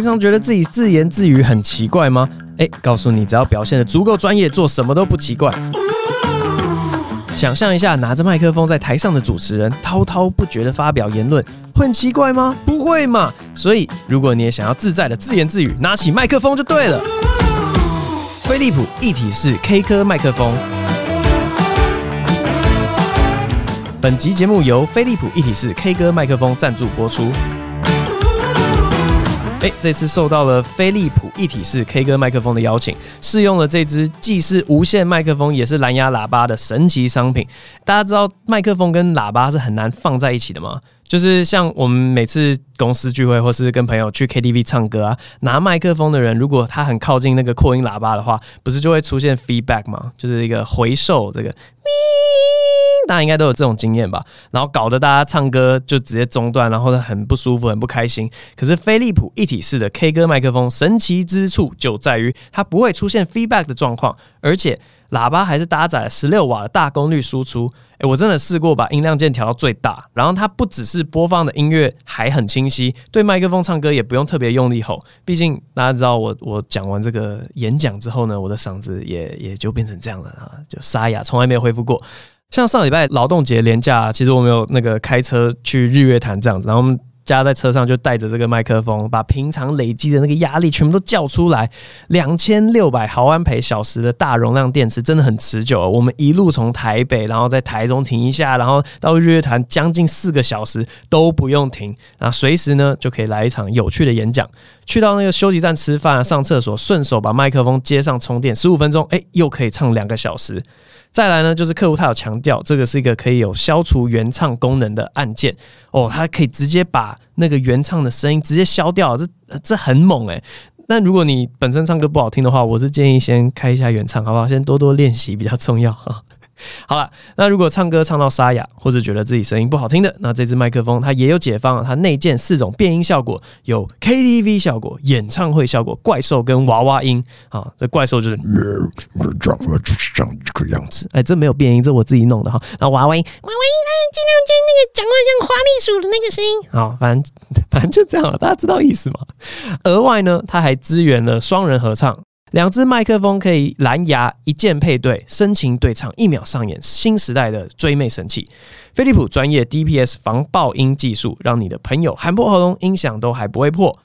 平常觉得自己自言自语很奇怪吗？哎，告诉你，只要表现得足够专业，做什么都不奇怪。想象一下，拿着麦克风在台上的主持人滔滔不绝地发表言论，会很奇怪吗？不会嘛。所以，如果你也想要自在的自言自语，拿起麦克风就对了。飞利浦一体式 K 歌麦克风。本集节目由飞利浦一体式 K 歌麦克风赞助播出。哎，这次受到了飞利浦一体式 K 歌麦克风的邀请，试用了这支既是无线麦克风也是蓝牙喇叭的神奇商品。大家知道麦克风跟喇叭是很难放在一起的吗？就是像我们每次公司聚会或是跟朋友去 KTV 唱歌啊，拿麦克风的人如果他很靠近那个扩音喇叭的话，不是就会出现 feedback 吗？就是一个回授这个。大家应该都有这种经验吧，然后搞得大家唱歌就直接中断，然后呢很不舒服，很不开心。可是飞利浦一体式的 K 歌麦克风神奇之处就在于它不会出现 feedback 的状况，而且喇叭还是搭载十六瓦的大功率输出。诶，我真的试过把音量键调到最大，然后它不只是播放的音乐还很清晰，对麦克风唱歌也不用特别用力吼。毕竟大家知道我我讲完这个演讲之后呢，我的嗓子也也就变成这样了啊，就沙哑，从来没有恢复过。像上礼拜劳动节连假，其实我们有那个开车去日月潭这样子，然后我们家在车上就带着这个麦克风，把平常累积的那个压力全部都叫出来。两千六百毫安培小时的大容量电池真的很持久。我们一路从台北，然后在台中停一下，然后到日月潭将近四个小时都不用停，然后随时呢就可以来一场有趣的演讲。去到那个休息站吃饭、上厕所，顺手把麦克风接上充电，十五分钟，哎，又可以唱两个小时。再来呢，就是客户他有强调，这个是一个可以有消除原唱功能的按键哦，它可以直接把那个原唱的声音直接消掉，这这很猛诶。那如果你本身唱歌不好听的话，我是建议先开一下原唱，好不好？先多多练习比较重要哈。好了，那如果唱歌唱到沙哑，或者觉得自己声音不好听的，那这支麦克风它也有解方，它内建四种变音效果，有 KTV 效果、演唱会效果、怪兽跟娃娃音啊。这怪兽就是长这个样子，哎，这没有变音，这我自己弄的哈。那娃娃音，娃娃音，它尽量就那个讲话像花栗鼠的那个声音。好，反正反正就这样了，大家知道意思吗？额外呢，它还支援了双人合唱。两只麦克风可以蓝牙一键配对，深情对唱，一秒上演新时代的追妹神器。飞利浦专业 DPS 防爆音技术，让你的朋友喊破喉咙，音响都还不会破。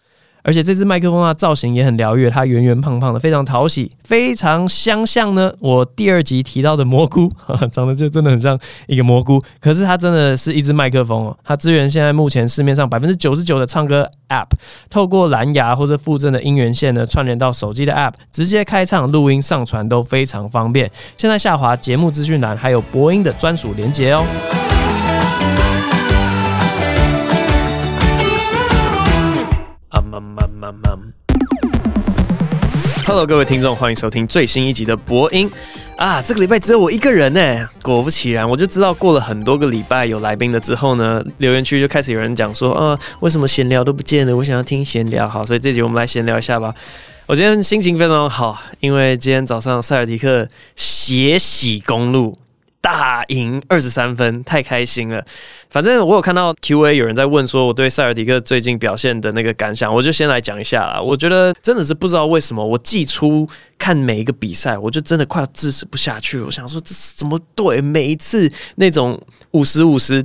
而且这只麦克风啊，造型也很疗愈，它圆圆胖胖的，非常讨喜，非常相像呢。我第二集提到的蘑菇，长得就真的很像一个蘑菇。可是它真的是一只麦克风哦，它支援现在目前市面上百分之九十九的唱歌 App，透过蓝牙或者附赠的音源线呢，串联到手机的 App，直接开唱、录音、上传都非常方便。现在下滑节目资讯栏还有播音的专属连结哦。Hello，各位听众，欢迎收听最新一集的播音啊！这个礼拜只有我一个人呢。果不其然，我就知道过了很多个礼拜有来宾了之后呢，留言区就开始有人讲说啊，为什么闲聊都不见了？我想要听闲聊。好，所以这集我们来闲聊一下吧。我今天心情非常好，因为今天早上塞尔提克血洗公路。大赢二十三分，太开心了。反正我有看到 Q&A 有人在问说我对塞尔迪克最近表现的那个感想，我就先来讲一下啦。我觉得真的是不知道为什么，我季初看每一个比赛，我就真的快要支持不下去。我想说这是怎么对？每一次那种五十五十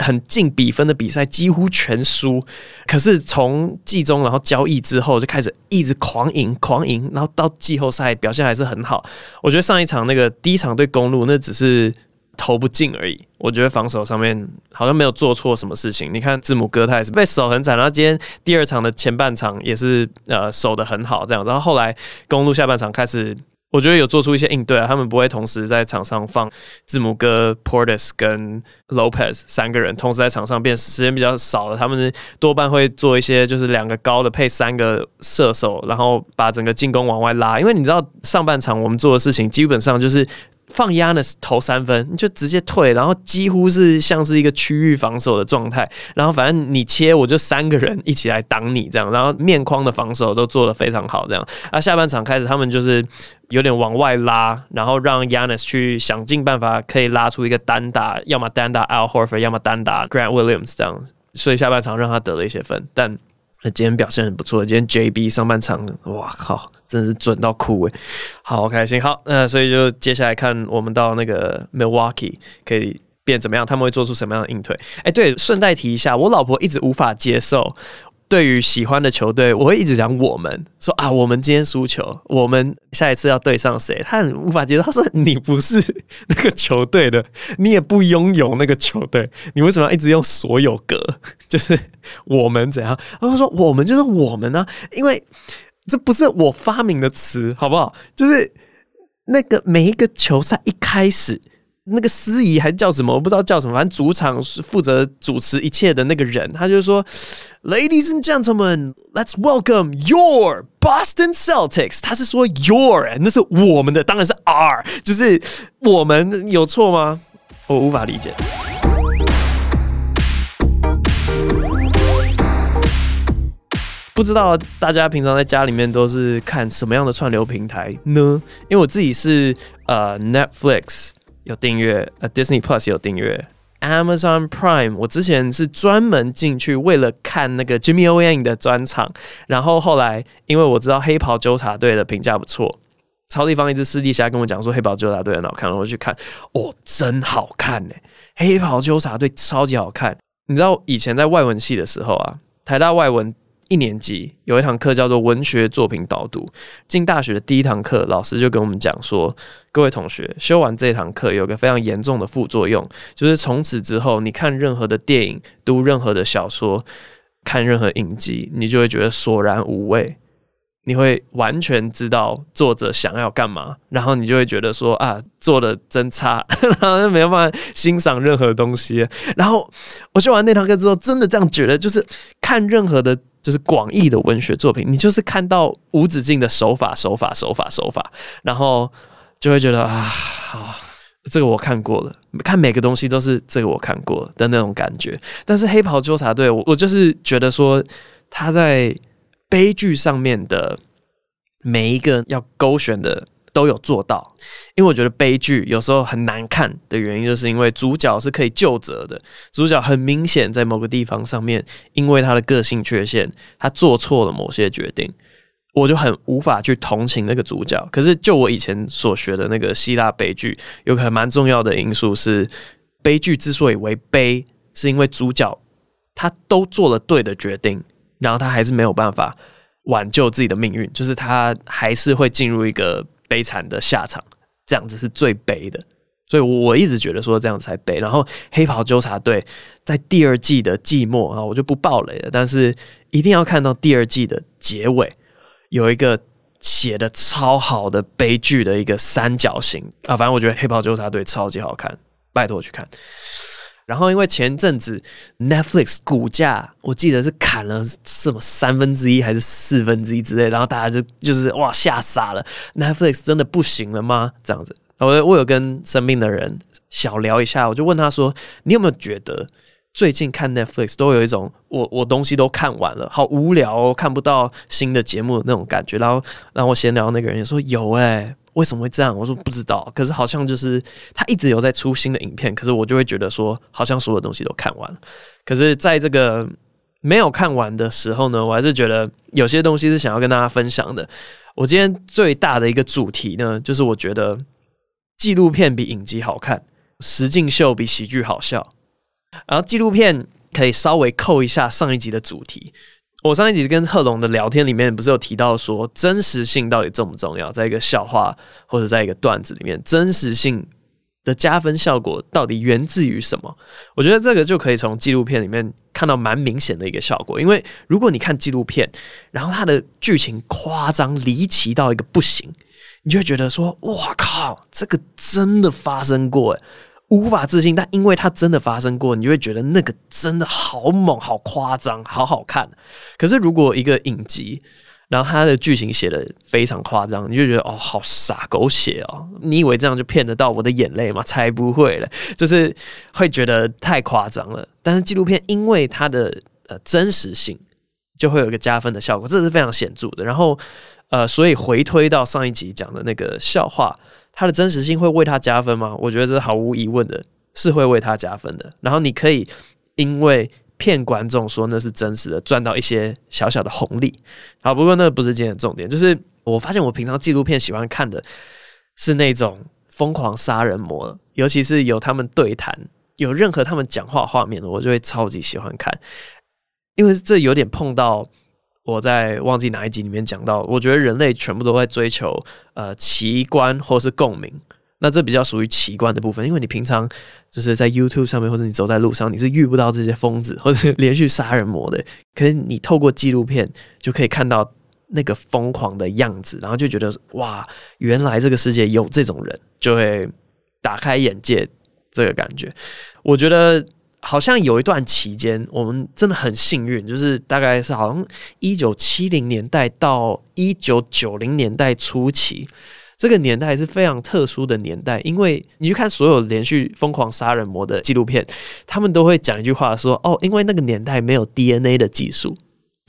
很近比分的比赛几乎全输，可是从季中然后交易之后就开始一直狂赢狂赢，然后到季后赛表现还是很好。我觉得上一场那个第一场对公路那只是。投不进而已，我觉得防守上面好像没有做错什么事情。你看字母哥他也是被守很惨，然后今天第二场的前半场也是呃守得很好这样，然后后来公路下半场开始，我觉得有做出一些应对啊，他们不会同时在场上放字母哥、Portis 跟 Lopez 三个人同时在场上，变时间比较少了，他们多半会做一些就是两个高的配三个射手，然后把整个进攻往外拉，因为你知道上半场我们做的事情基本上就是。放 Yanis 投三分，你就直接退，然后几乎是像是一个区域防守的状态。然后反正你切，我就三个人一起来挡你这样。然后面框的防守都做得非常好，这样。啊，下半场开始他们就是有点往外拉，然后让 Yanis 去想尽办法可以拉出一个单打，要么单打 Al Horford，要么单打 Grant Williams 这样。所以下半场让他得了一些分，但。那今天表现很不错，今天 JB 上半场，哇靠，真的是准到哭诶，好开心。好，那所以就接下来看我们到那个 Milwaukee 可以变怎么样，他们会做出什么样的应对？哎、对，顺带提一下，我老婆一直无法接受。对于喜欢的球队，我会一直讲我们说啊，我们今天输球，我们下一次要对上谁？他很无法接受。他说你不是 那个球队的，你也不拥有那个球队，你为什么要一直用所有格？就是我们怎样？他说我们就是我们呢、因为这不是我发明的词，好不好？就是那个每一个球赛一开始。那个司仪还叫什么？我不知道叫什么。反正主场是负责主持一切的那个人，他就说：“Ladies and gentlemen, let's welcome your Boston Celtics。”他是说 “your”，那是我们的，当然是 “our”，就是我们有错吗？我无法理解。不知道大家平常在家里面都是看什么样的串流平台呢？因为我自己是呃 Netflix。有订阅，呃，Disney Plus 有订阅，Amazon Prime。我之前是专门进去为了看那个 Jimmy O Yang 的专场，然后后来因为我知道黑袍纠察队的评价不错，超地方一只私底下跟我讲说黑袍纠察队很好看，我去看，哦，真好看呢！黑袍纠察队超级好看。你知道以前在外文系的时候啊，台大外文。一年级有一堂课叫做文学作品导读。进大学的第一堂课，老师就跟我们讲说：“各位同学，修完这堂课，有个非常严重的副作用，就是从此之后，你看任何的电影、读任何的小说、看任何影集，你就会觉得索然无味。你会完全知道作者想要干嘛，然后你就会觉得说啊，做的真差，然后就没有办法欣赏任何东西。然后我修完那堂课之后，真的这样觉得，就是看任何的。”就是广义的文学作品，你就是看到无止境的手法、手法、手法、手法，然后就会觉得啊，这个我看过了，看每个东西都是这个我看过的那种感觉。但是黑袍纠察队，我我就是觉得说他在悲剧上面的每一个要勾选的。都有做到，因为我觉得悲剧有时候很难看的原因，就是因为主角是可以救责的，主角很明显在某个地方上面，因为他的个性缺陷，他做错了某些决定，我就很无法去同情那个主角。可是就我以前所学的那个希腊悲剧，有可能蛮重要的因素是，悲剧之所以为悲，是因为主角他都做了对的决定，然后他还是没有办法挽救自己的命运，就是他还是会进入一个。悲惨的下场，这样子是最悲的，所以我我一直觉得说这样子才悲。然后黑袍纠察队在第二季的季末啊，我就不爆雷了，但是一定要看到第二季的结尾，有一个写的超好的悲剧的一个三角形啊，反正我觉得黑袍纠察队超级好看，拜托去看。然后，因为前阵子 Netflix 股价，我记得是砍了什么三分之一还是四分之一之类，然后大家就就是哇吓傻了，Netflix 真的不行了吗？这样子，我我有跟身边的人小聊一下，我就问他说：“你有没有觉得最近看 Netflix 都有一种我我东西都看完了，好无聊哦，看不到新的节目那种感觉？”然后，然后我闲聊那个人也说：“有哎。”为什么会这样？我说不知道，可是好像就是他一直有在出新的影片，可是我就会觉得说，好像所有东西都看完了。可是在这个没有看完的时候呢，我还是觉得有些东西是想要跟大家分享的。我今天最大的一个主题呢，就是我觉得纪录片比影集好看，实境秀比喜剧好笑。然后纪录片可以稍微扣一下上一集的主题。我上一集跟贺龙的聊天里面，不是有提到说真实性到底重不重要？在一个笑话或者在一个段子里面，真实性的加分效果到底源自于什么？我觉得这个就可以从纪录片里面看到蛮明显的一个效果。因为如果你看纪录片，然后它的剧情夸张离奇到一个不行，你就会觉得说：“哇靠，这个真的发生过！”诶。无法置信，但因为它真的发生过，你就会觉得那个真的好猛、好夸张、好好看。可是如果一个影集，然后它的剧情写得非常夸张，你就觉得哦，好傻狗血哦！你以为这样就骗得到我的眼泪吗？才不会了，就是会觉得太夸张了。但是纪录片因为它的呃真实性，就会有一个加分的效果，这是非常显著的。然后呃，所以回推到上一集讲的那个笑话。它的真实性会为它加分吗？我觉得这是毫无疑问的，是会为它加分的。然后你可以因为骗观众说那是真实的，赚到一些小小的红利。好，不过那不是今天的重点，就是我发现我平常纪录片喜欢看的是那种疯狂杀人魔，尤其是有他们对谈，有任何他们讲话画面的，我就会超级喜欢看，因为这有点碰到。我在忘记哪一集里面讲到，我觉得人类全部都在追求呃奇观或是共鸣，那这比较属于奇观的部分，因为你平常就是在 YouTube 上面或者你走在路上，你是遇不到这些疯子或者连续杀人魔的，可是你透过纪录片就可以看到那个疯狂的样子，然后就觉得哇，原来这个世界有这种人，就会打开眼界，这个感觉，我觉得。好像有一段期间，我们真的很幸运，就是大概是好像一九七零年代到一九九零年代初期，这个年代是非常特殊的年代，因为你去看所有连续疯狂杀人魔的纪录片，他们都会讲一句话说：“哦，因为那个年代没有 DNA 的技术。”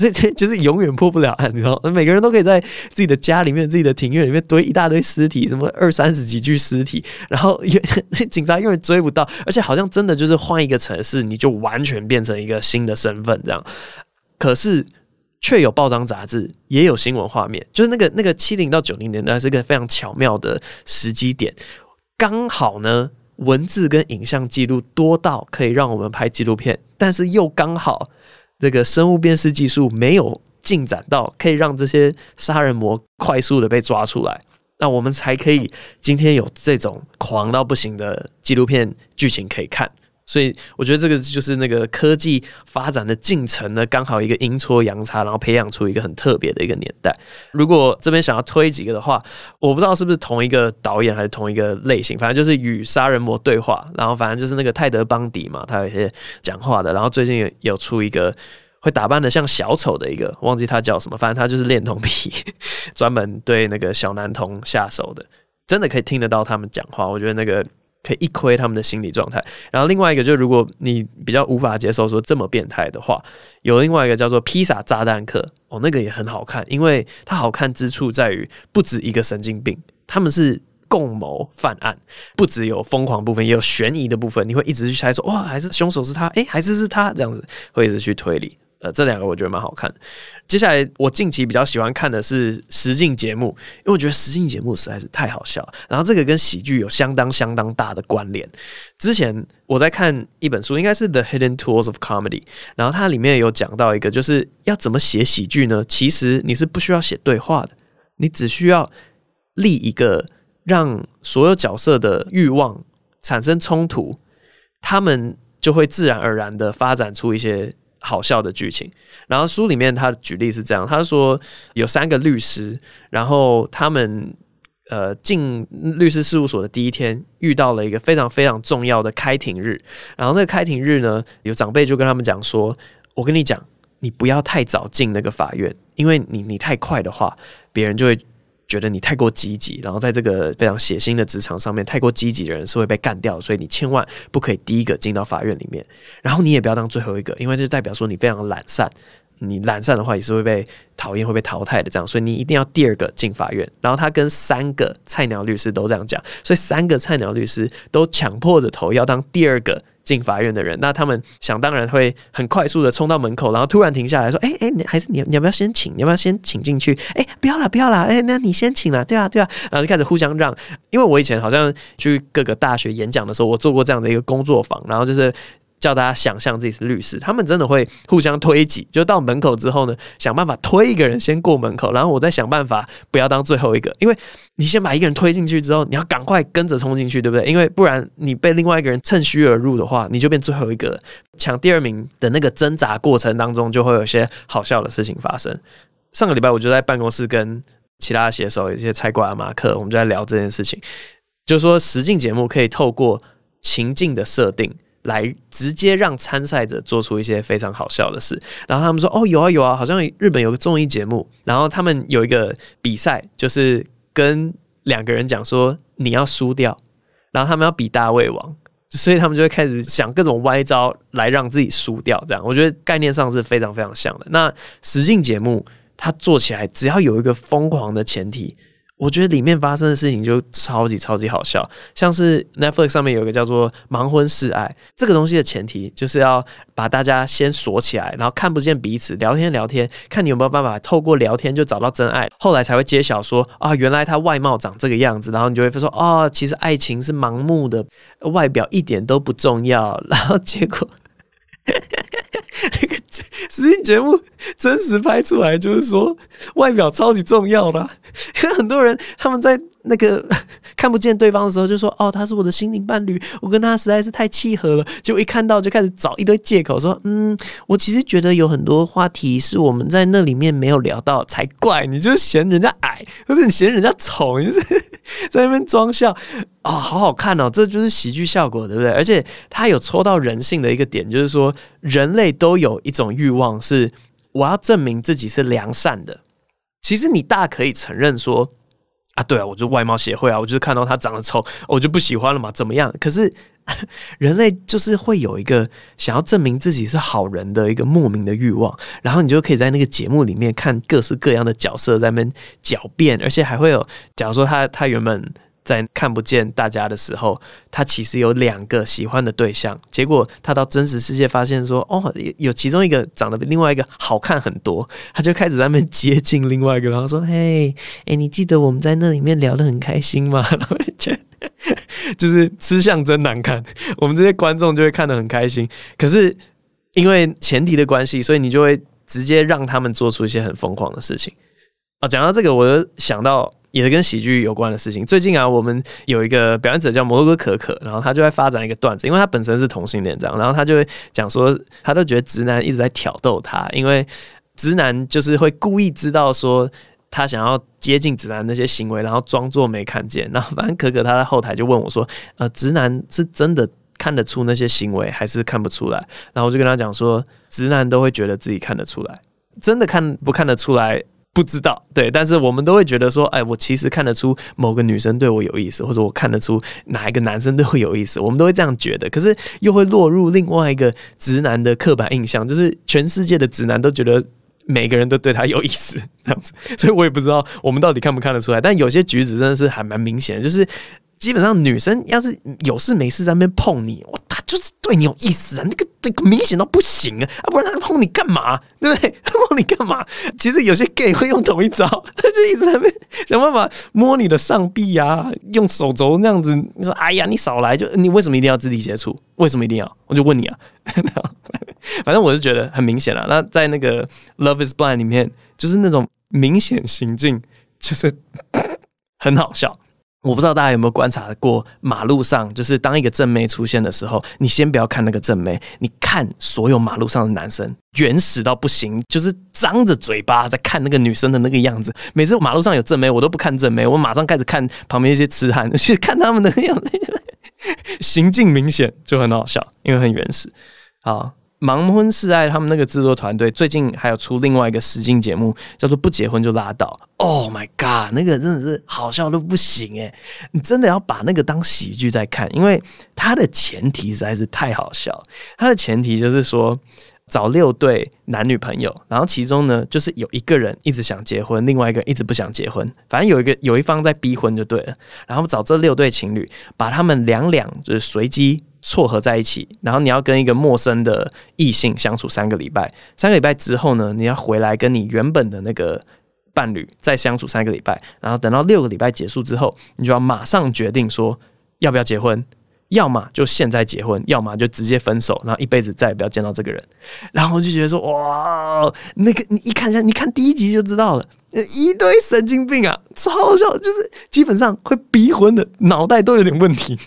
所以就是永远破不了案，你知道？每个人都可以在自己的家里面、自己的庭院里面堆一大堆尸体，什么二三十几具尸体，然后 警察永远追不到，而且好像真的就是换一个城市，你就完全变成一个新的身份这样。可是却有报章杂志，也有新闻画面，就是那个那个七零到九零年代是一个非常巧妙的时机点，刚好呢，文字跟影像记录多到可以让我们拍纪录片，但是又刚好。这个生物辨识技术没有进展到可以让这些杀人魔快速的被抓出来，那我们才可以今天有这种狂到不行的纪录片剧情可以看。所以我觉得这个就是那个科技发展的进程呢，刚好一个阴错阳差，然后培养出一个很特别的一个年代。如果这边想要推几个的话，我不知道是不是同一个导演还是同一个类型，反正就是与杀人魔对话。然后反正就是那个泰德·邦迪嘛，他有一些讲话的。然后最近有有出一个会打扮的像小丑的一个，忘记他叫什么，反正他就是恋童癖，专门对那个小男童下手的，真的可以听得到他们讲话。我觉得那个。可以一窥他们的心理状态，然后另外一个就是，如果你比较无法接受说这么变态的话，有另外一个叫做《披萨炸弹客》哦，那个也很好看，因为它好看之处在于不止一个神经病，他们是共谋犯案，不只有疯狂部分，也有悬疑的部分，你会一直去猜说哇，还是凶手是他，诶，还是是他这样子，会一直去推理。呃，这两个我觉得蛮好看。接下来我近期比较喜欢看的是实境节目，因为我觉得实境节目实在是太好笑了。然后这个跟喜剧有相当相当大的关联。之前我在看一本书，应该是《The Hidden Tools of Comedy》，然后它里面有讲到一个，就是要怎么写喜剧呢？其实你是不需要写对话的，你只需要立一个让所有角色的欲望产生冲突，他们就会自然而然的发展出一些。好笑的剧情，然后书里面他举例是这样，他说有三个律师，然后他们呃进律师事务所的第一天遇到了一个非常非常重要的开庭日，然后那个开庭日呢，有长辈就跟他们讲说，我跟你讲，你不要太早进那个法院，因为你你太快的话，别人就会。觉得你太过积极，然后在这个非常血腥的职场上面，太过积极的人是会被干掉，所以你千万不可以第一个进到法院里面，然后你也不要当最后一个，因为这代表说你非常懒散，你懒散的话也是会被讨厌、会被淘汰的。这样，所以你一定要第二个进法院。然后他跟三个菜鸟律师都这样讲，所以三个菜鸟律师都强迫着头要当第二个。进法院的人，那他们想当然会很快速的冲到门口，然后突然停下来说：“哎、欸、哎、你还是你你要不要先请？你要不要先请进去？哎、不要了不要了，哎、那你先请了，对啊对啊。”然后就开始互相让，因为我以前好像去各个大学演讲的时候，我做过这样的一个工作坊，然后就是。叫大家想象自己是律师，他们真的会互相推挤，就到门口之后呢，想办法推一个人先过门口，然后我再想办法不要当最后一个，因为你先把一个人推进去之后，你要赶快跟着冲进去，对不对？因为不然你被另外一个人趁虚而入的话，你就变最后一个。抢第二名的那个挣扎过程当中，就会有些好笑的事情发生。上个礼拜我就在办公室跟其他写手，一些菜瓜阿马克，我们就在聊这件事情，就说实境节目可以透过情境的设定。来直接让参赛者做出一些非常好笑的事，然后他们说：“哦，有啊有啊，好像日本有个综艺节目，然后他们有一个比赛，就是跟两个人讲说你要输掉，然后他们要比大胃王，所以他们就会开始想各种歪招来让自己输掉。这样我觉得概念上是非常非常像的。那实境节目它做起来只要有一个疯狂的前提。”我觉得里面发生的事情就超级超级好笑，像是 Netflix 上面有一个叫做“盲婚试爱”这个东西的前提，就是要把大家先锁起来，然后看不见彼此，聊天聊天，看你有没有办法透过聊天就找到真爱，后来才会揭晓说啊，原来他外貌长这个样子，然后你就会说哦，其实爱情是盲目的，外表一点都不重要，然后结果。哈哈哈那个实境节目真实拍出来，就是说外表超级重要的，因 为很多人他们在。那个 看不见对方的时候，就说：“哦，他是我的心灵伴侣，我跟他实在是太契合了。”就一看到就开始找一堆借口说：“嗯，我其实觉得有很多话题是我们在那里面没有聊到才怪。”你就嫌人家矮，或者你嫌人家丑，你就是在那边装笑啊、哦，好好看哦，这就是喜剧效果，对不对？而且他有戳到人性的一个点，就是说人类都有一种欲望，是我要证明自己是良善的。其实你大可以承认说。啊，对啊，我就外貌协会啊，我就是看到他长得丑，我就不喜欢了嘛，怎么样？可是 人类就是会有一个想要证明自己是好人的一个莫名的欲望，然后你就可以在那个节目里面看各式各样的角色在那边狡辩，而且还会有，假如说他他原本。在看不见大家的时候，他其实有两个喜欢的对象。结果他到真实世界发现说，哦，有其中一个长得比另外一个好看很多，他就开始在那边接近另外一个，然后说：“嘿，哎，你记得我们在那里面聊得很开心吗？” 然后就就是吃相真难看，我们这些观众就会看得很开心。可是因为前提的关系，所以你就会直接让他们做出一些很疯狂的事情。啊，讲到这个，我就想到。也是跟喜剧有关的事情。最近啊，我们有一个表演者叫摩洛哥可可，然后他就在发展一个段子，因为他本身是同性恋这样，然后他就会讲说，他都觉得直男一直在挑逗他，因为直男就是会故意知道说他想要接近直男那些行为，然后装作没看见。然后反正可可他在后台就问我说，呃，直男是真的看得出那些行为，还是看不出来？然后我就跟他讲说，直男都会觉得自己看得出来，真的看不看得出来？不知道，对，但是我们都会觉得说，哎，我其实看得出某个女生对我有意思，或者我看得出哪一个男生对我有意思，我们都会这样觉得。可是又会落入另外一个直男的刻板印象，就是全世界的直男都觉得每个人都对他有意思这样子。所以我也不知道我们到底看不看得出来。但有些举止真的是还蛮明显的，就是基本上女生要是有事没事在那边碰你，就是对你有意思啊，那个那个明显到不行啊，啊，不然他碰你干嘛？对不对？他碰你干嘛？其实有些 gay 会用同一招，他就一直在那想办法摸你的上臂啊，用手肘那样子。你说，哎呀，你少来！就你为什么一定要肢体接触？为什么一定要？我就问你啊。反正我是觉得很明显了。那在那个《Love Is Blind》里面，就是那种明显行径，就是 很好笑。我不知道大家有没有观察过，马路上就是当一个正妹出现的时候，你先不要看那个正妹，你看所有马路上的男生，原始到不行，就是张着嘴巴在看那个女生的那个样子。每次马路上有正妹，我都不看正妹，我马上开始看旁边一些痴汉，去看他们的样子，行径明显就很好笑，因为很原始。好。盲婚试爱，他们那个制作团队最近还有出另外一个实境节目，叫做《不结婚就拉倒》。Oh my god，那个真的是好笑都不行诶，你真的要把那个当喜剧在看，因为它的前提实在是太好笑。它的前提就是说，找六对男女朋友，然后其中呢，就是有一个人一直想结婚，另外一个一直不想结婚，反正有一个有一方在逼婚就对了。然后找这六对情侣，把他们两两就是随机。撮合在一起，然后你要跟一个陌生的异性相处三个礼拜，三个礼拜之后呢，你要回来跟你原本的那个伴侣再相处三个礼拜，然后等到六个礼拜结束之后，你就要马上决定说要不要结婚，要么就现在结婚，要么就直接分手，然后一辈子再也不要见到这个人。然后我就觉得说，哇，那个你一看一下，你看第一集就知道了，一堆神经病啊，超好笑，就是基本上会逼婚的脑袋都有点问题。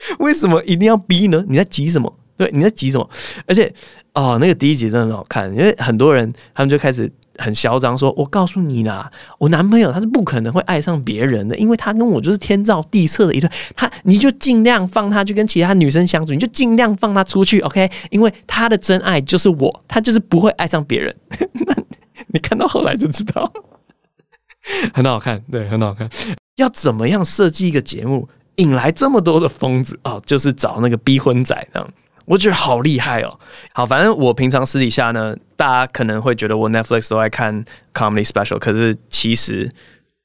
为什么一定要逼呢？你在急什么？对，你在急什么？而且哦，那个第一集真的很好看，因为很多人他们就开始很嚣张说：“我告诉你啦，我男朋友他是不可能会爱上别人的，因为他跟我就是天造地设的一对。他你就尽量放他去跟其他女生相处，你就尽量放他出去，OK？因为他的真爱就是我，他就是不会爱上别人。那 你看到后来就知道，很好看，对，很好看。要怎么样设计一个节目？”引来这么多的疯子哦，就是找那个逼婚仔这样，我觉得好厉害哦。好，反正我平常私底下呢，大家可能会觉得我 Netflix 都爱看 comedy special，可是其实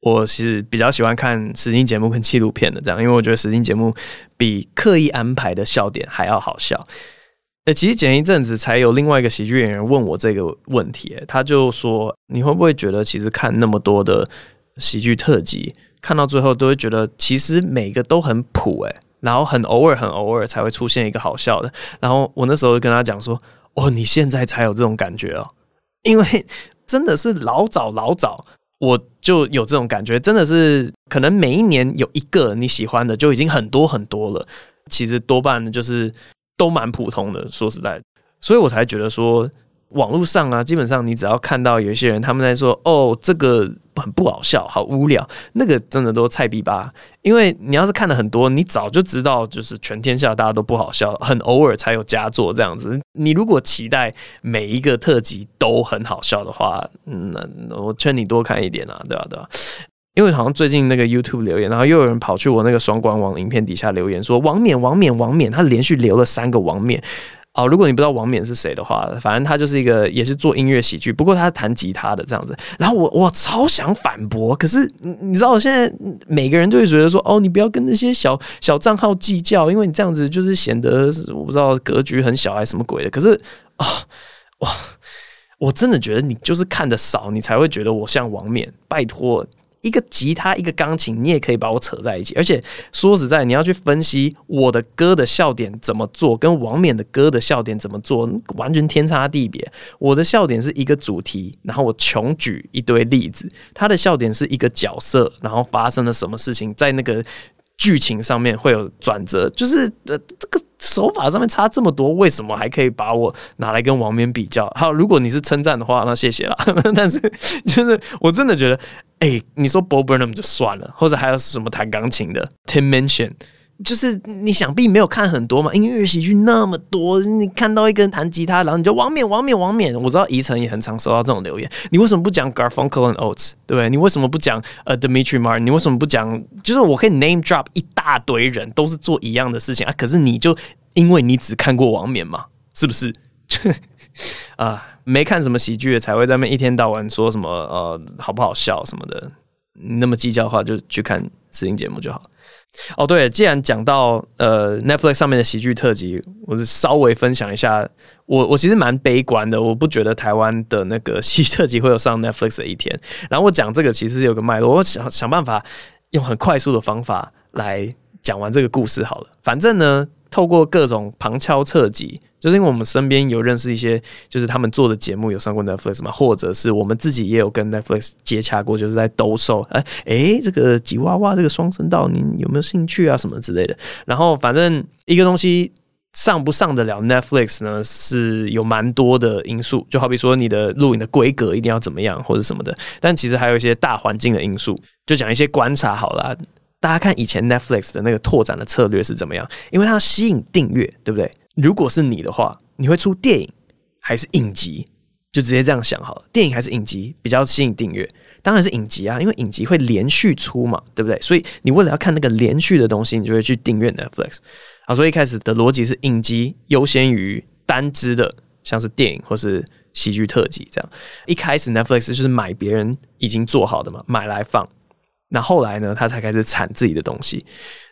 我其实比较喜欢看实境节目跟纪录片的这样，因为我觉得实境节目比刻意安排的笑点还要好笑。呃，其实前一阵子才有另外一个喜剧演员问我这个问题，他就说：“你会不会觉得其实看那么多的喜剧特辑，看到最后都会觉得其实每个都很普诶，然后很偶尔很偶尔才会出现一个好笑的。”然后我那时候就跟他讲说：“哦，你现在才有这种感觉哦，因为真的是老早老早我就有这种感觉，真的是可能每一年有一个你喜欢的就已经很多很多了。其实多半就是。”都蛮普通的，说实在，所以我才觉得说，网络上啊，基本上你只要看到有一些人他们在说，哦，这个很不好笑，好无聊，那个真的都菜逼吧。因为你要是看了很多，你早就知道，就是全天下大家都不好笑，很偶尔才有佳作这样子。你如果期待每一个特辑都很好笑的话，那我劝你多看一点啊，对吧？对吧？因为好像最近那个 YouTube 留言，然后又有人跑去我那个双关网影片底下留言说王冕王冕王冕，他连续留了三个王冕哦。如果你不知道王冕是谁的话，反正他就是一个也是做音乐喜剧，不过他弹吉他的这样子。然后我我超想反驳，可是你知道我现在每个人都会觉得说哦，你不要跟那些小小账号计较，因为你这样子就是显得我不知道格局很小还是什么鬼的。可是啊哇，我真的觉得你就是看的少，你才会觉得我像王冕。拜托。一个吉他，一个钢琴，你也可以把我扯在一起。而且说实在，你要去分析我的歌的笑点怎么做，跟王冕的歌的笑点怎么做，完全天差地别。我的笑点是一个主题，然后我穷举一堆例子；他的笑点是一个角色，然后发生了什么事情，在那个剧情上面会有转折，就是这这个。手法上面差这么多，为什么还可以把我拿来跟王冕比较？好，如果你是称赞的话，那谢谢啦。但是就是我真的觉得，哎、你说 Bob Burnham 就算了，或者还有什么弹钢琴的 Tim Mancion，。就是你想必没有看很多嘛，音乐喜剧那么多，你看到一个人弹吉他，然后你就王冕王冕王冕。我知道宜晨也很常收到这种留言，你为什么不讲 Garfunkel and Oates，对不对？你为什么不讲呃 Demetri Martin？你为什么不讲？就是我可以 name drop 一大堆人都是做一样的事情啊，可是你就因为你只看过王冕嘛，是不是？啊，没看什么喜剧的才会在那一天到晚说什么呃好不好笑什么的，你那么计较的话，就去看实境节目就好。哦，对，既然讲到呃 Netflix 上面的喜剧特辑，我是稍微分享一下。我我其实蛮悲观的，我不觉得台湾的那个喜剧特辑会有上 Netflix 的一天。然后我讲这个其实是有个脉络，我想想办法用很快速的方法来讲完这个故事好了。反正呢，透过各种旁敲侧击。就是因为我们身边有认识一些，就是他们做的节目有上过 Netflix 嘛，或者是我们自己也有跟 Netflix 接洽过，就是在兜售，哎、欸、哎，这个吉娃娃这个双声道，你有没有兴趣啊？什么之类的。然后反正一个东西上不上得了 Netflix 呢，是有蛮多的因素，就好比说你的录影的规格一定要怎么样，或者什么的。但其实还有一些大环境的因素，就讲一些观察好了。大家看以前 Netflix 的那个拓展的策略是怎么样？因为它要吸引订阅，对不对？如果是你的话，你会出电影还是影集？就直接这样想好了，电影还是影集比较吸引订阅？当然是影集啊，因为影集会连续出嘛，对不对？所以你为了要看那个连续的东西，你就会去订阅 Netflix 啊。所以一开始的逻辑是影集优先于单支的，像是电影或是喜剧特辑这样。一开始 Netflix 就是买别人已经做好的嘛，买来放。那后来呢，他才开始产自己的东西。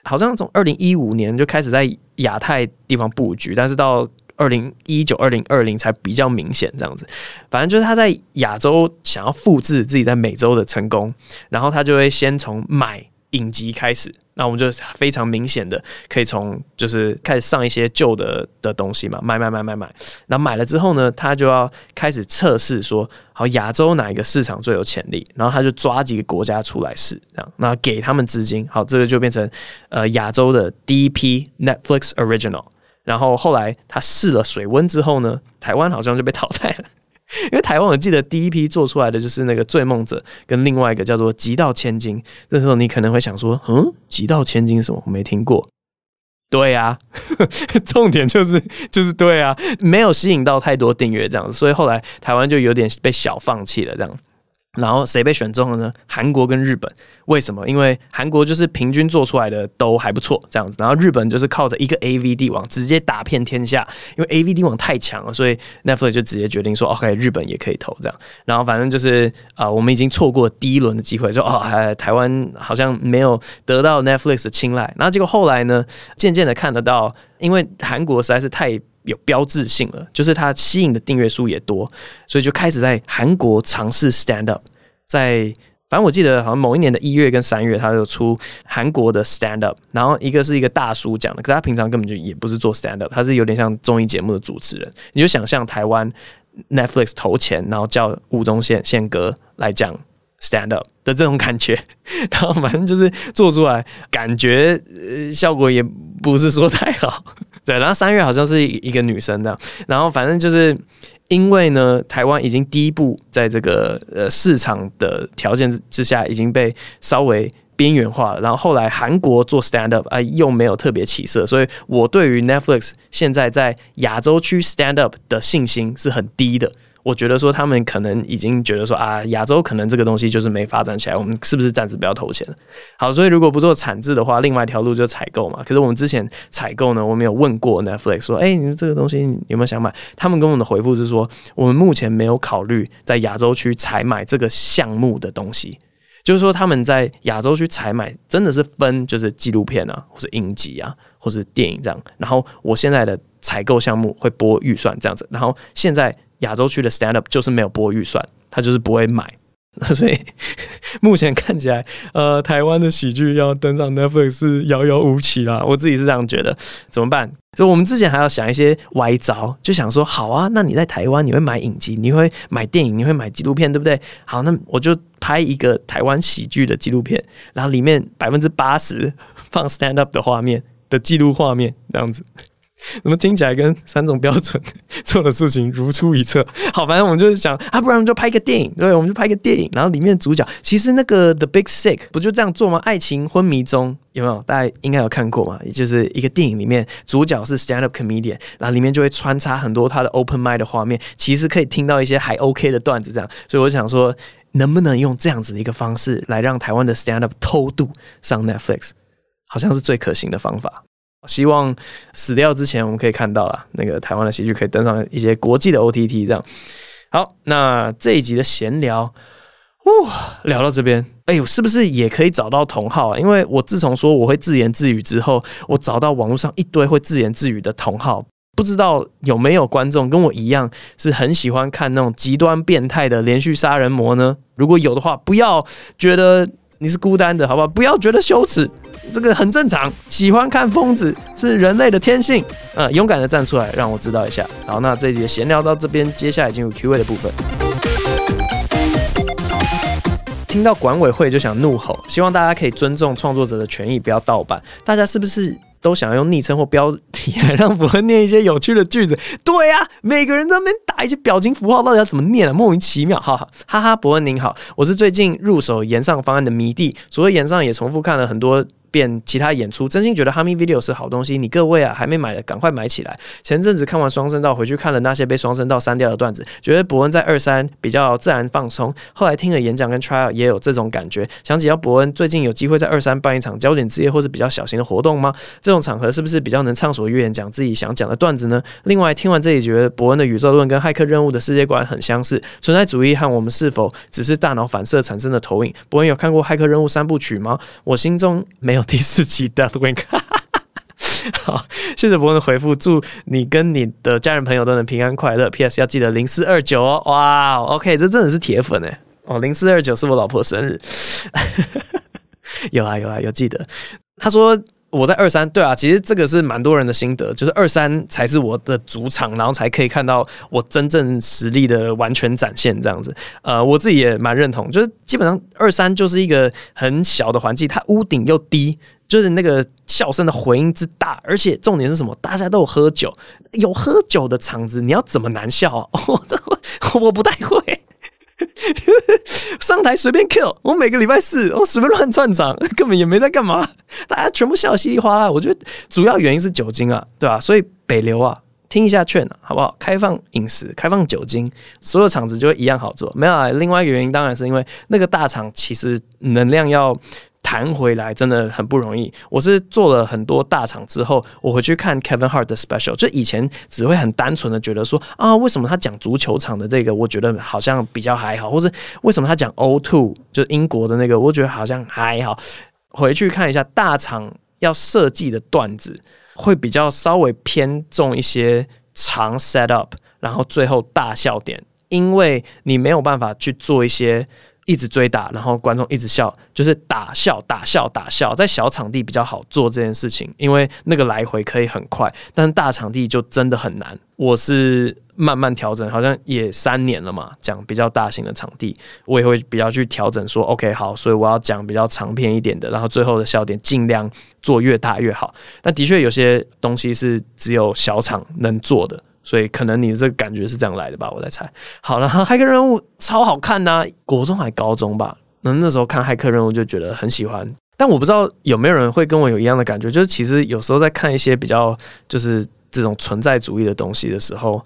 好像从二零一五年就开始在亚太地方布局，但是到二零一九、二零二零才比较明显这样子。反正就是他在亚洲想要复制自己在美洲的成功，然后他就会先从买影集开始。那我们就非常明显的可以从就是开始上一些旧的的东西嘛，买买买买买。那买了之后呢，他就要开始测试说，好，亚洲哪一个市场最有潜力？然后他就抓几个国家出来试，这样，那给他们资金，好，这个就变成呃亚洲的第一批 Netflix Original。然后后来他试了水温之后呢，台湾好像就被淘汰了。因为台湾我记得第一批做出来的就是那个《醉梦者》跟另外一个叫做《极道千金》，那时候你可能会想说，嗯，《极道千金》什么？我没听过。对呀、重点就是就是对啊，没有吸引到太多订阅这样子，所以后来台湾就有点被小放弃了这样。然后谁被选中了呢？韩国跟日本。为什么？因为韩国就是平均做出来的都还不错，这样子。然后日本就是靠着一个 AV 帝王直接打遍天下，因为 AV 帝王太强了，所以 Netflix 就直接决定说，OK，日本也可以投这样。然后反正就是啊、我们已经错过第一轮的机会，就哦，还台湾好像没有得到 Netflix 的青睐。然后结果后来呢，渐渐的看得到，因为韩国实在是太有标志性了，就是它吸引的订阅数也多，所以就开始在韩国尝试 stand up，在。反正我记得好像某一年的一月跟三月，他就出韩国的 stand up，然后一个是一个大叔讲的，可是他平常根本就也不是做 stand up，他是有点像综艺节目的主持人。你就想象台湾 Netflix 投钱，然后叫吴宗宪宪哥来讲 stand up 的这种感觉，然后反正就是做出来，感觉呃效果也不是说太好。对，然后三月好像是一个女生的，然后反正就是。因为呢，台湾已经第一步在这个呃市场的条件之下已经被稍微边缘化了，然后后来韩国做 stand up 啊、呃、又没有特别起色，所以我对于 Netflix 现在在亚洲区 stand up 的信心是很低的。我觉得说他们可能已经觉得说啊，亚洲可能这个东西就是没发展起来，我们是不是暂时不要投钱？好，所以如果不做产制的话，另外一条路就采购嘛。可是我们之前采购呢，我们有问过 Netflix 说，哎，你这个东西有没有想买？他们跟我们的回复是说，我们目前没有考虑在亚洲区采买这个项目的东西。就是说他们在亚洲区采买真的是分就是纪录片啊，或是影集啊，或是电影这样。然后我现在的采购项目会拨预算这样子，然后现在。亚洲区的 stand up 就是没有播预算，他就是不会买，所以 目前看起来，呃，台湾的喜剧要登上 Netflix 是遥遥无期啦。我自己是这样觉得，怎么办？所以我们之前还要想一些歪招，就想说，好啊，那你在台湾你会买影集，你会买电影，你会买纪录片，对不对？好，那我就拍一个台湾喜剧的纪录片，然后里面百分之八十放 stand up 的画面的记录画面，这样子。怎么听起来跟三种标准 做的事情如出一辙？好，反正我们就是想啊，不然我们就拍个电影，对，我们就拍个电影，然后里面主角其实那个 The Big Sick 不就这样做吗？爱情昏迷中有没有？大家应该有看过嘛？也就是一个电影里面主角是 stand up comedian，然后里面就会穿插很多他的 open mic 的画面，其实可以听到一些还 OK 的段子，这样。所以我想说，能不能用这样子的一个方式来让台湾的 stand up 偷渡上 Netflix，好像是最可行的方法。希望死掉之前，我们可以看到啊，那个台湾的喜剧可以登上一些国际的 OTT。这样好，那这一集的闲聊，哇，聊到这边，哎呦，是不是也可以找到同号啊？因为我自从说我会自言自语之后，我找到网络上一堆会自言自语的同号，不知道有没有观众跟我一样是很喜欢看那种极端变态的连续杀人魔呢？如果有的话，不要觉得你是孤单的，好不好？不要觉得羞耻。这个很正常，喜欢看疯子是人类的天性。呃，勇敢的站出来，让我知道一下。好，那这一集闲聊到这边，接下来进入 Q&A 的部分。听到管委会就想怒吼，希望大家可以尊重创作者的权益，不要盗版。大家是不是都想要用昵称或标题来让伯恩念一些有趣的句子？对呀、啊，每个人在那边打一些表情符号，到底要怎么念啊？莫名其妙。哈哈哈哈，伯恩您好，我是最近入手炎上方案的迷弟，所以炎上也重复看了很多。变其他演出，真心觉得 Hami Video 是好东西。你各位啊，还没买的赶快买起来。前阵子看完双声道，回去看了那些被双声道删掉的段子，觉得伯恩在二三比较自然放松。后来听了演讲跟 trial 也有这种感觉。想起要伯恩最近有机会在二三办一场焦点之夜或是比较小型的活动吗？这种场合是不是比较能畅所欲言讲自己想讲的段子呢？另外听完这里，觉得伯恩的宇宙论跟骇客任务的世界观很相似。存在主义和我们是否只是大脑反射产生的投影？伯恩有看过骇客任务三部曲吗？我心中没有第四集的。好，谢谢伯恩的回复，祝你跟你的家人朋友都能平安快乐。P.S. 要记得零四二九哦，哇，OK，这真的是铁粉哎，哦，零四二九是我老婆生日，有啊有啊有记得。他说我在二三，对啊，其实这个是蛮多人的心得，就是二三才是我的主场，然后才可以看到我真正实力的完全展现这样子。呃，我自己也蛮认同，就是基本上二三就是一个很小的环境，它屋顶又低。就是那个笑声的回音之大，而且重点是什么？大家都有喝酒，有喝酒的场子，你要怎么难笑啊？我 我不太会，上台随便 kill，。我每个礼拜四我随便乱串场，根本也没在干嘛，大家全部笑稀里哗啦。我觉得主要原因是酒精啊，对吧？所以北流啊。听一下劝，好不好？开放饮食，开放酒精，所有场子就会一样好做。没有啊，另外一个原因当然是因为那个大厂其实能量要。弹回来真的很不容易。我是做了很多大厂之后，我回去看 Kevin Hart 的 special，就以前只会很单纯的觉得说啊，为什么他讲足球场的这个，我觉得好像比较还好，或是为什么他讲 O2 就英国的那个，我觉得好像还好。回去看一下大厂要设计的段子，会比较稍微偏重一些长 set up，然后最后大笑点，因为你没有办法去做一些。一直追打，然后观众一直笑，就是打笑、打笑、打笑。在小场地比较好做这件事情，因为那个来回可以很快，但是大场地就真的很难。我是慢慢调整，好像也三年了嘛，讲比较大型的场地，我也会比较去调整说，OK，好，所以我要讲比较长篇一点的，然后最后的笑点尽量做越大越好。那的确有些东西是只有小场能做的。所以可能你的这个感觉是这样来的吧，我在猜。好了，骇客任务超好看呐、啊，国中还高中吧？那那时候看骇客任务就觉得很喜欢。但我不知道有没有人会跟我有一样的感觉，就是其实有时候在看一些比较就是这种存在主义的东西的时候，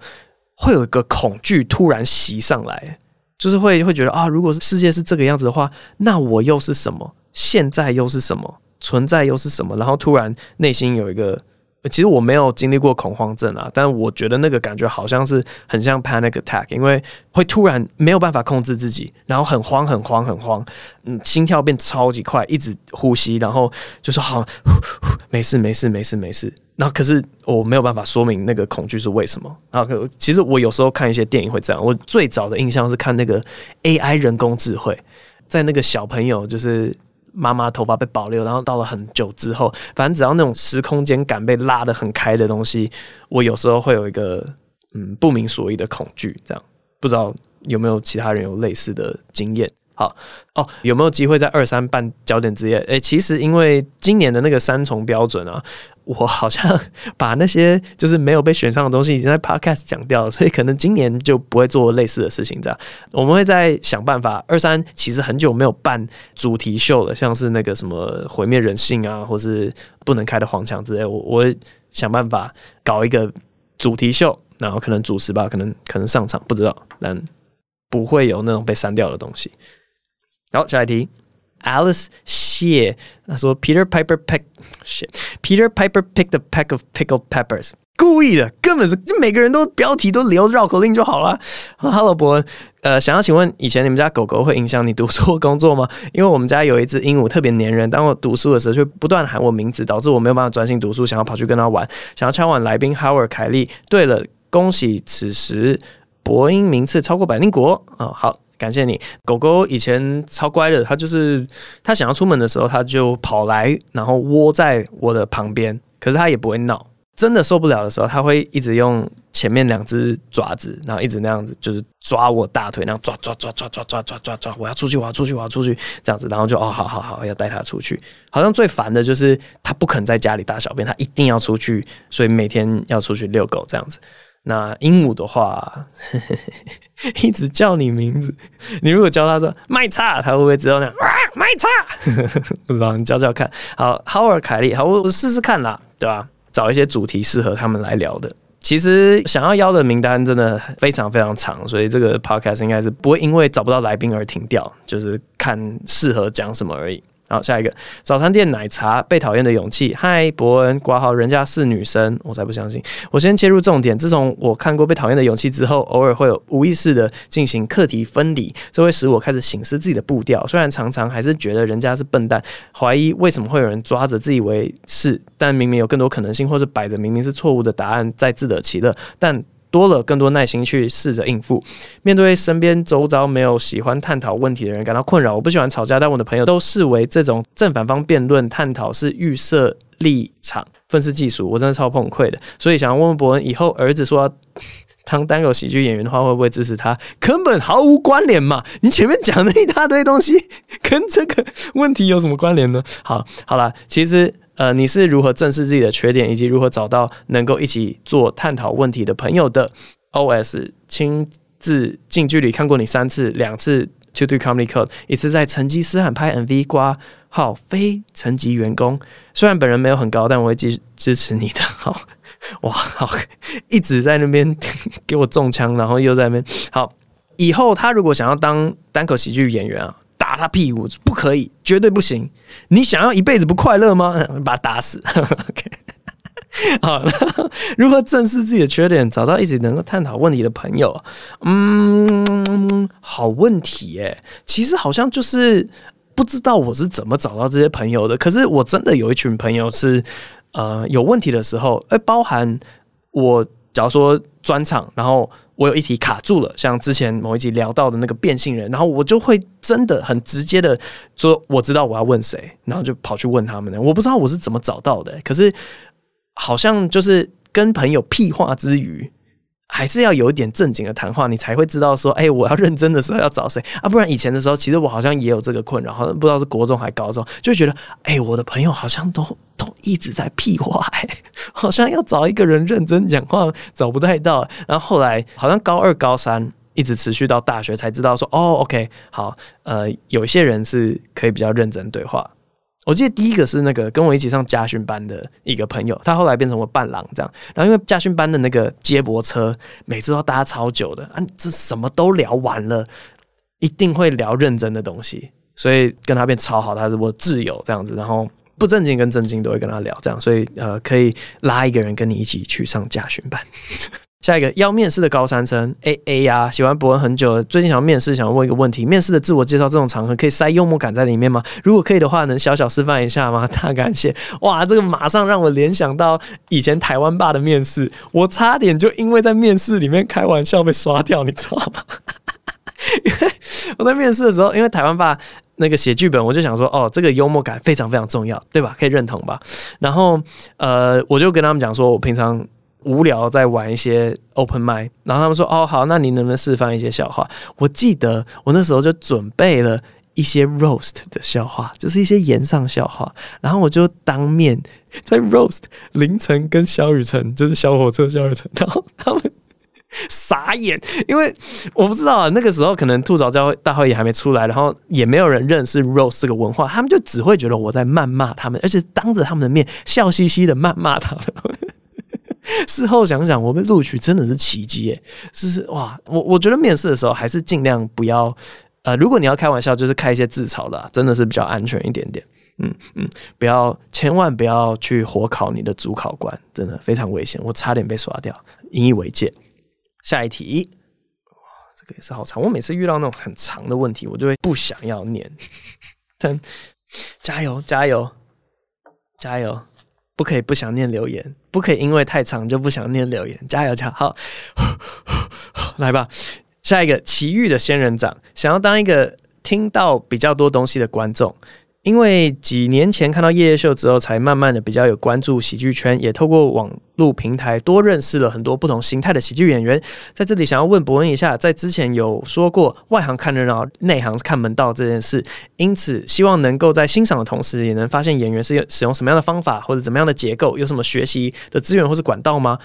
会有一个恐惧突然袭上来，就是会会觉得啊，如果是世界是这个样子的话，那我又是什么？现在又是什么？存在又是什么？然后突然内心有一个。其实我没有经历过恐慌症啊，但我觉得那个感觉好像是很像 panic attack，因为会突然没有办法控制自己，然后很慌很慌很慌，嗯，心跳变超级快，一直呼吸，然后就说好，没事没事没事没事。然后可是我没有办法说明那个恐惧是为什么。然后其实我有时候看一些电影会这样，我最早的印象是看那个 AI 人工智慧，在那个小朋友就是。妈妈头发被保留，然后到了很久之后，反正只要那种时空间感被拉得很开的东西，我有时候会有一个嗯不明所以的恐惧，这样不知道有没有其他人有类似的经验。好哦，有没有机会在二三办焦点之夜？诶，其实因为今年的那个三重标准啊，我好像把那些就是没有被选上的东西已经在 Podcast 讲掉了，所以可能今年就不会做类似的事情。这样，我们会再想办法。二三其实很久没有办主题秀了，像是那个什么毁灭人性啊，或是不能开的黄墙之类，我我想办法搞一个主题秀，然后可能主持吧，可能可能上场，不知道，但不会有那种被删掉的东西。好，下一题，Alice 谢他说，Peter Piper pick shit，Peter Piper picked a peck of pickled peppers，故意的，根本是就每个人都标题都留绕口令就好了。Hello，伯恩，呃，想要请问，以前你们家狗狗会影响你读书或工作吗？因为我们家有一只鹦鹉特别粘人，当我读书的时候，就不断喊我名字，导致我没有办法专心读书，想要跑去跟它玩，想要敲碗来宾 Howard 凯莉。对了，恭喜此时博恩名次超过百灵国啊、哦，好。感谢你，狗狗以前超乖的，它就是它想要出门的时候，它就跑来，然后窝在我的旁边。可是它也不会闹，真的受不了的时候，它会一直用前面两只爪子，然后一直那样子，就是抓我大腿，然后抓抓抓抓抓抓抓抓抓，我要出去，我要出去，我要出去，这样子，然后就哦，好好好，要带它出去。好像最烦的就是它不肯在家里大小便，它一定要出去，所以每天要出去遛狗这样子。那鹦鹉的话呵呵，一直叫你名字。你如果教它说“麦叉”，它会不会知道那样？啊，麦叉，不知道，你教教看。好，Howard 凯利，好，我我试试看啦，对吧？找一些主题适合他们来聊的。其实想要邀的名单真的非常非常长，所以这个 podcast 应该是不会因为找不到来宾而停掉，就是看适合讲什么而已。好，下一个早餐店奶茶被讨厌的勇气。嗨，伯恩，挂号，人家是女生，我才不相信。我先切入重点。自从我看过被讨厌的勇气之后，偶尔会有无意识的进行课题分离，这会使我开始醒思自己的步调。虽然常常还是觉得人家是笨蛋，怀疑为什么会有人抓着自以为是，但明明有更多可能性，或者摆着明明是错误的答案在自得其乐，但。多了更多耐心去试着应付，面对身边周遭没有喜欢探讨问题的人感到困扰。我不喜欢吵架，但我的朋友都视为这种正反方辩论探讨是预设立场、愤世嫉俗，我真的超崩溃的。所以想要问问伯恩，以后儿子说当单口喜剧演员的话，会不会支持他？根本毫无关联嘛！你前面讲的一大堆东西，跟这个问题有什么关联呢？好，好了，其实。呃，你是如何正视自己的缺点，以及如何找到能够一起做探讨问题的朋友的？OS 亲自近距离看过你三次，两次 To Do Comedy Club，一次在成吉思汗拍 MV 挂号非层级员工。虽然本人没有很高，但我会支支持你的。好，哇，好，一直在那边给我中枪，然后又在那边好。以后他如果想要当单口喜剧演员啊，打他屁股不可以，绝对不行。你想要一辈子不快乐吗？把他打死。OK，好，如何正视自己的缺点，找到一直能够探讨问题的朋友？嗯，好问题耶。其实好像就是不知道我是怎么找到这些朋友的。可是我真的有一群朋友是，呃，有问题的时候，哎，包含我，假如说专场，然后。我有一题卡住了，像之前某一集聊到的那个变性人，然后我就会真的很直接的说，我知道我要问谁，然后就跑去问他们。我不知道我是怎么找到的，可是好像就是跟朋友屁话之余。还是要有一点正经的谈话，你才会知道说，哎、我要认真的时候要找谁 啊？不然以前的时候，其实我好像也有这个困扰，好像不知道是国中还高中，就觉得，哎、我的朋友好像都都一直在屁话、欸，好像要找一个人认真讲话找不太到。然后后来好像高二、高三一直持续到大学，才知道说，哦，OK，好，呃，有些人是可以比较认真对话。我记得第一个是那个跟我一起上家训班的一个朋友，他后来变成我伴郎这样。然后因为家训班的那个接驳车每次都搭超久的啊，这什么都聊完了，一定会聊认真的东西，所以跟他变超好，他是我挚友这样子。然后不正经跟正经都会跟他聊这样，所以呃可以拉一个人跟你一起去上家训班。下一个要面试的高三生 A A 呀、喜欢博文很久了，最近想要面试，想要问一个问题：面试的自我介绍这种场合可以塞幽默感在里面吗？如果可以的话，能小小示范一下吗？大感谢！哇，这个马上让我联想到以前台湾爸的面试，我差点就因为在面试里面开玩笑被刷掉，你知道吗？因 为我在面试的时候，因为台湾爸那个写剧本，我就想说，哦，这个幽默感非常非常重要，对吧？可以认同吧？然后呃，我就跟他们讲说，我平常。无聊在玩一些 open mic，然后他们说：“哦，好，那你能不能示范一些笑话？”我记得我那时候就准备了一些 roast 的笑话，就是一些言上笑话，然后我就当面在 roast 凌晨跟萧雨辰，就是小火车萧雨辰，然后他们傻眼，因为我不知道，那个时候可能吐槽大会也还没出来，然后也没有人认识 roast 这个文化，他们就只会觉得我在谩骂他们，而且当着他们的面笑嘻嘻的谩骂他们。事后想想，我被录取真的是奇迹耶！是是哇，我我觉得面试的时候还是尽量不要，呃，如果你要开玩笑，就是开一些自嘲的，真的是比较安全一点点。嗯嗯，不要，千万不要去火烤你的主考官，真的非常危险。我差点被刷掉，引以为戒。下一题，哇，这个也是好长。我每次遇到那种很长的问题，我就会不想要念。但加油加油加油！不可以不想念留言，不可以因为太长就不想念留言。加油，加油！好，来吧。下一个奇遇的仙人掌，想要当一个听到比较多东西的观众。因为几年前看到夜夜秀之后，才慢慢的比较有关注喜剧圈，也透过网络平台多认识了很多不同形态的喜剧演员。在这里想要问博恩一下，在之前有说过外行看热闹，内行看门道这件事，因此希望能够在欣赏的同时，也能发现演员是使用什么样的方法或者怎么样的结构，有什么学习的资源或是管道吗？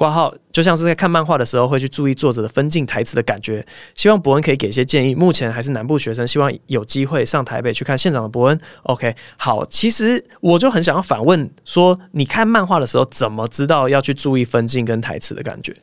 挂号就像是在看漫画的时候会去注意作者的分镜台词的感觉，希望博恩可以给一些建议。目前还是南部学生，希望有机会上台北去看现场的博恩。OK，好，其实我就很想要反问说，你看漫画的时候怎么知道要去注意分镜跟台词的感觉？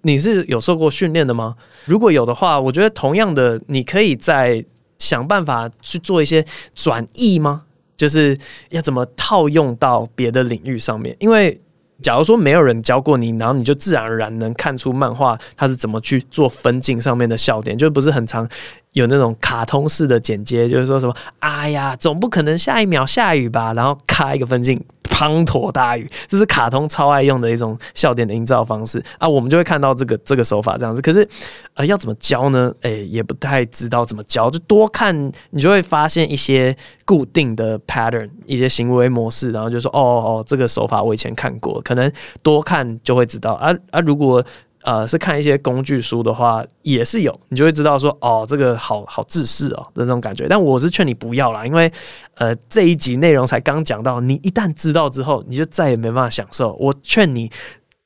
你是有受过训练的吗？如果有的话，我觉得同样的，你可以再想办法去做一些转译吗？就是要怎么套用到别的领域上面？因为假如说没有人教过你，然后你就自然而然能看出漫画它是怎么去做分镜上面的笑点，就不是很常有那种卡通式的剪接，就是说什么哎呀，总不可能下一秒下雨吧，然后咔一个分镜。滂沱大雨，这是卡通超爱用的一种笑点的营造方式啊，我们就会看到这个这个手法这样子。可是，呃，要怎么教呢？诶、也不太知道怎么教，就多看，你就会发现一些固定的 pattern，一些行为模式，然后就说，哦哦，这个手法我以前看过，可能多看就会知道啊啊，如果。呃，是看一些工具书的话，也是有，你就会知道说，哦，这个好好自私哦的这种感觉。但我是劝你不要啦，因为呃这一集内容才刚讲到，你一旦知道之后，你就再也没办法享受。我劝你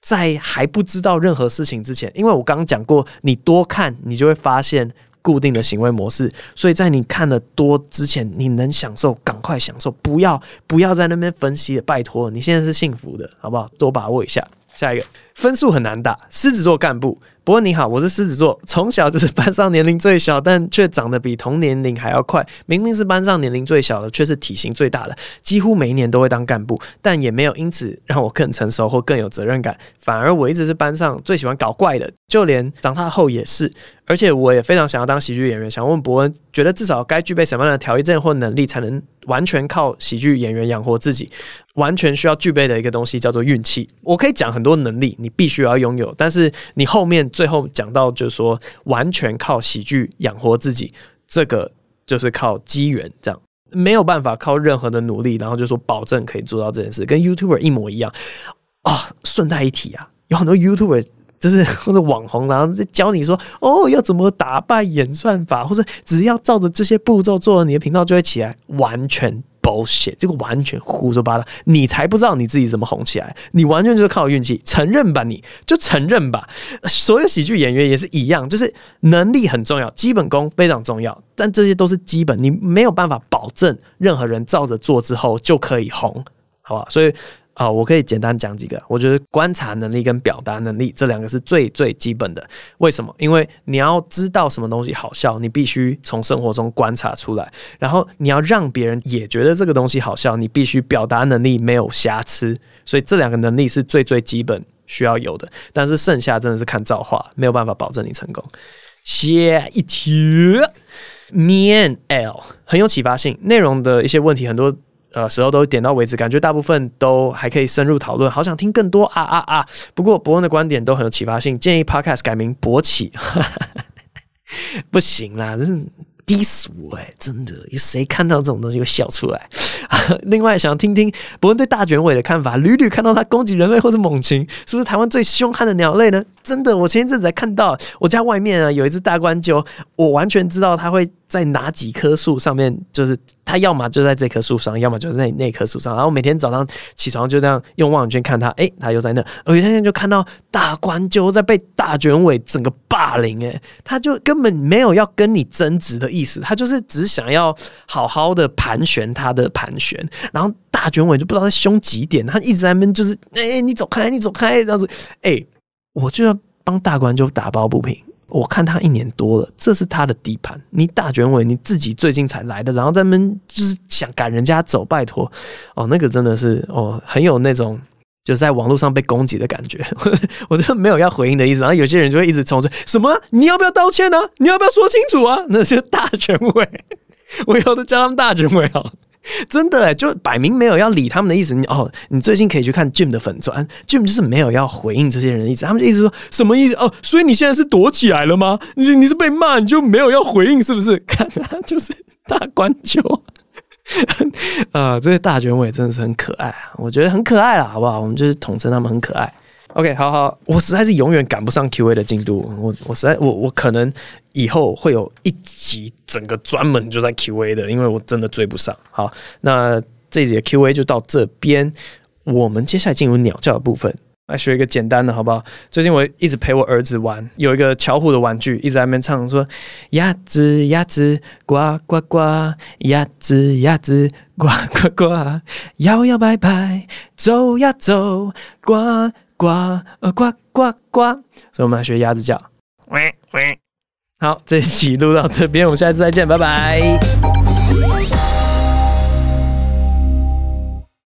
在还不知道任何事情之前，因为我刚讲过，你多看，你就会发现固定的行为模式。所以在你看的多之前，你能享受，赶快享受，不要不要在那边分析，拜托，你现在是幸福的，好不好？多把握一下。下一个分数很难打，狮子座干部。不过你好，我是狮子座，从小就是班上年龄最小，但却长得比同年龄还要快。明明是班上年龄最小的，却是体型最大的。几乎每一年都会当干部，但也没有因此让我更成熟或更有责任感。反而我一直是班上最喜欢搞怪的，就连长大后也是。而且我也非常想要当喜剧演员。想问伯恩，觉得至少该具备什么样的条件或能力，才能完全靠喜剧演员养活自己？完全需要具备的一个东西叫做运气。我可以讲很多能力，你必须要拥有，但是你后面最后讲到就是说，完全靠喜剧养活自己，这个就是靠机缘，这样没有办法靠任何的努力，然后就说保证可以做到这件事，跟 YouTuber 一模一样啊。顺带一提啊，有很多 YouTuber 就是 或者网红，然后教你说哦要怎么打败演算法，或者只要照着这些步骤做，你的频道就会起来，完全。bullshit，这个完全胡说八道，你才不知道你自己怎么红起来，你完全就是靠运气，承认吧，你就承认吧。所有喜剧演员也是一样，就是能力很重要，基本功非常重要，但这些都是基本，你没有办法保证任何人照着做之后就可以红，好吧？所以。啊、我可以简单讲几个。我觉得观察能力跟表达能力这两个是最最基本的。为什么？因为你要知道什么东西好笑，你必须从生活中观察出来。然后你要让别人也觉得这个东西好笑，你必须表达能力没有瑕疵。所以这两个能力是最最基本需要有的。但是剩下真的是看造化，没有办法保证你成功。下一题，Mian L 很有启发性，内容的一些问题很多。呃，时候都点到为止，感觉大部分都还可以深入讨论，好想听更多啊啊啊！不过伯恩的观点都很有启发性，建议 Podcast 改名勃起，不行啦，这是。低俗哎、真的有谁看到这种东西会笑出来？另外，想听听伯恩对大卷尾的看法。屡屡看到它攻击人类或是猛禽，是不是台湾最凶悍的鸟类呢？真的，我前一阵子才看到，我家外面啊有一只大冠鷲，我完全知道它会在哪几棵树上面，就是它要么就在这棵树上，要么就在那那棵树上。然后每天早上起床就这样用望远镜看它，哎、欸，它又在那。有一天就看到大冠鷲在被大卷尾整个霸凌，哎，它就根本没有要跟你争执的意思，它就是只想要好好的盘旋它的盘旋。然后大卷尾就不知道在凶几点，他一直在那边就是，哎、你走开，你走开，这样子，哎、我就要帮大冠鷲打抱不平。我看他一年多了，这是他的底盘，你大卷尾你自己最近才来的，然后在那边就是想赶人家走，拜托，哦，那个真的是哦，很有那种就是在网络上被攻击的感觉，我就没有要回应的意思。然后有些人就会一直冲出什么，你要不要道歉呢、啊？你要不要说清楚啊？那些大卷尾，我以后都叫他们大卷尾啊。真的哎，就摆明没有要理他们的意思。你哦，你最近可以去看 Jim 的粉专，Jim 就是没有要回应这些人的意思。他们就一直说什么意思哦？所以你现在是躲起来了吗？你你是被骂，你就没有要回应是不是？看他就是大冠鷲啊，这些大卷尾真的是很可爱啊，我觉得很可爱了，好不好？我们就是统称他们很可爱。OK，好好，我实在是永远赶不上 QA 的进度，我我实在我我可能以后会有一集整个专门就在 QA 的，因为我真的追不上。好，那这节 QA 就到这边，我们接下来进入鸟叫的部分，来学一个简单的，好不好？最近我一直陪我儿子玩，有一个巧虎的玩具，一直在那边唱说鸭子鸭子呱呱呱，鸭子鸭子呱呱呱，摇摇摆摆走呀走呱。呱呃呱呱呱，所以我们来学鸭子叫。喂喂，好，这一期录到这边，我们下次再见，拜拜。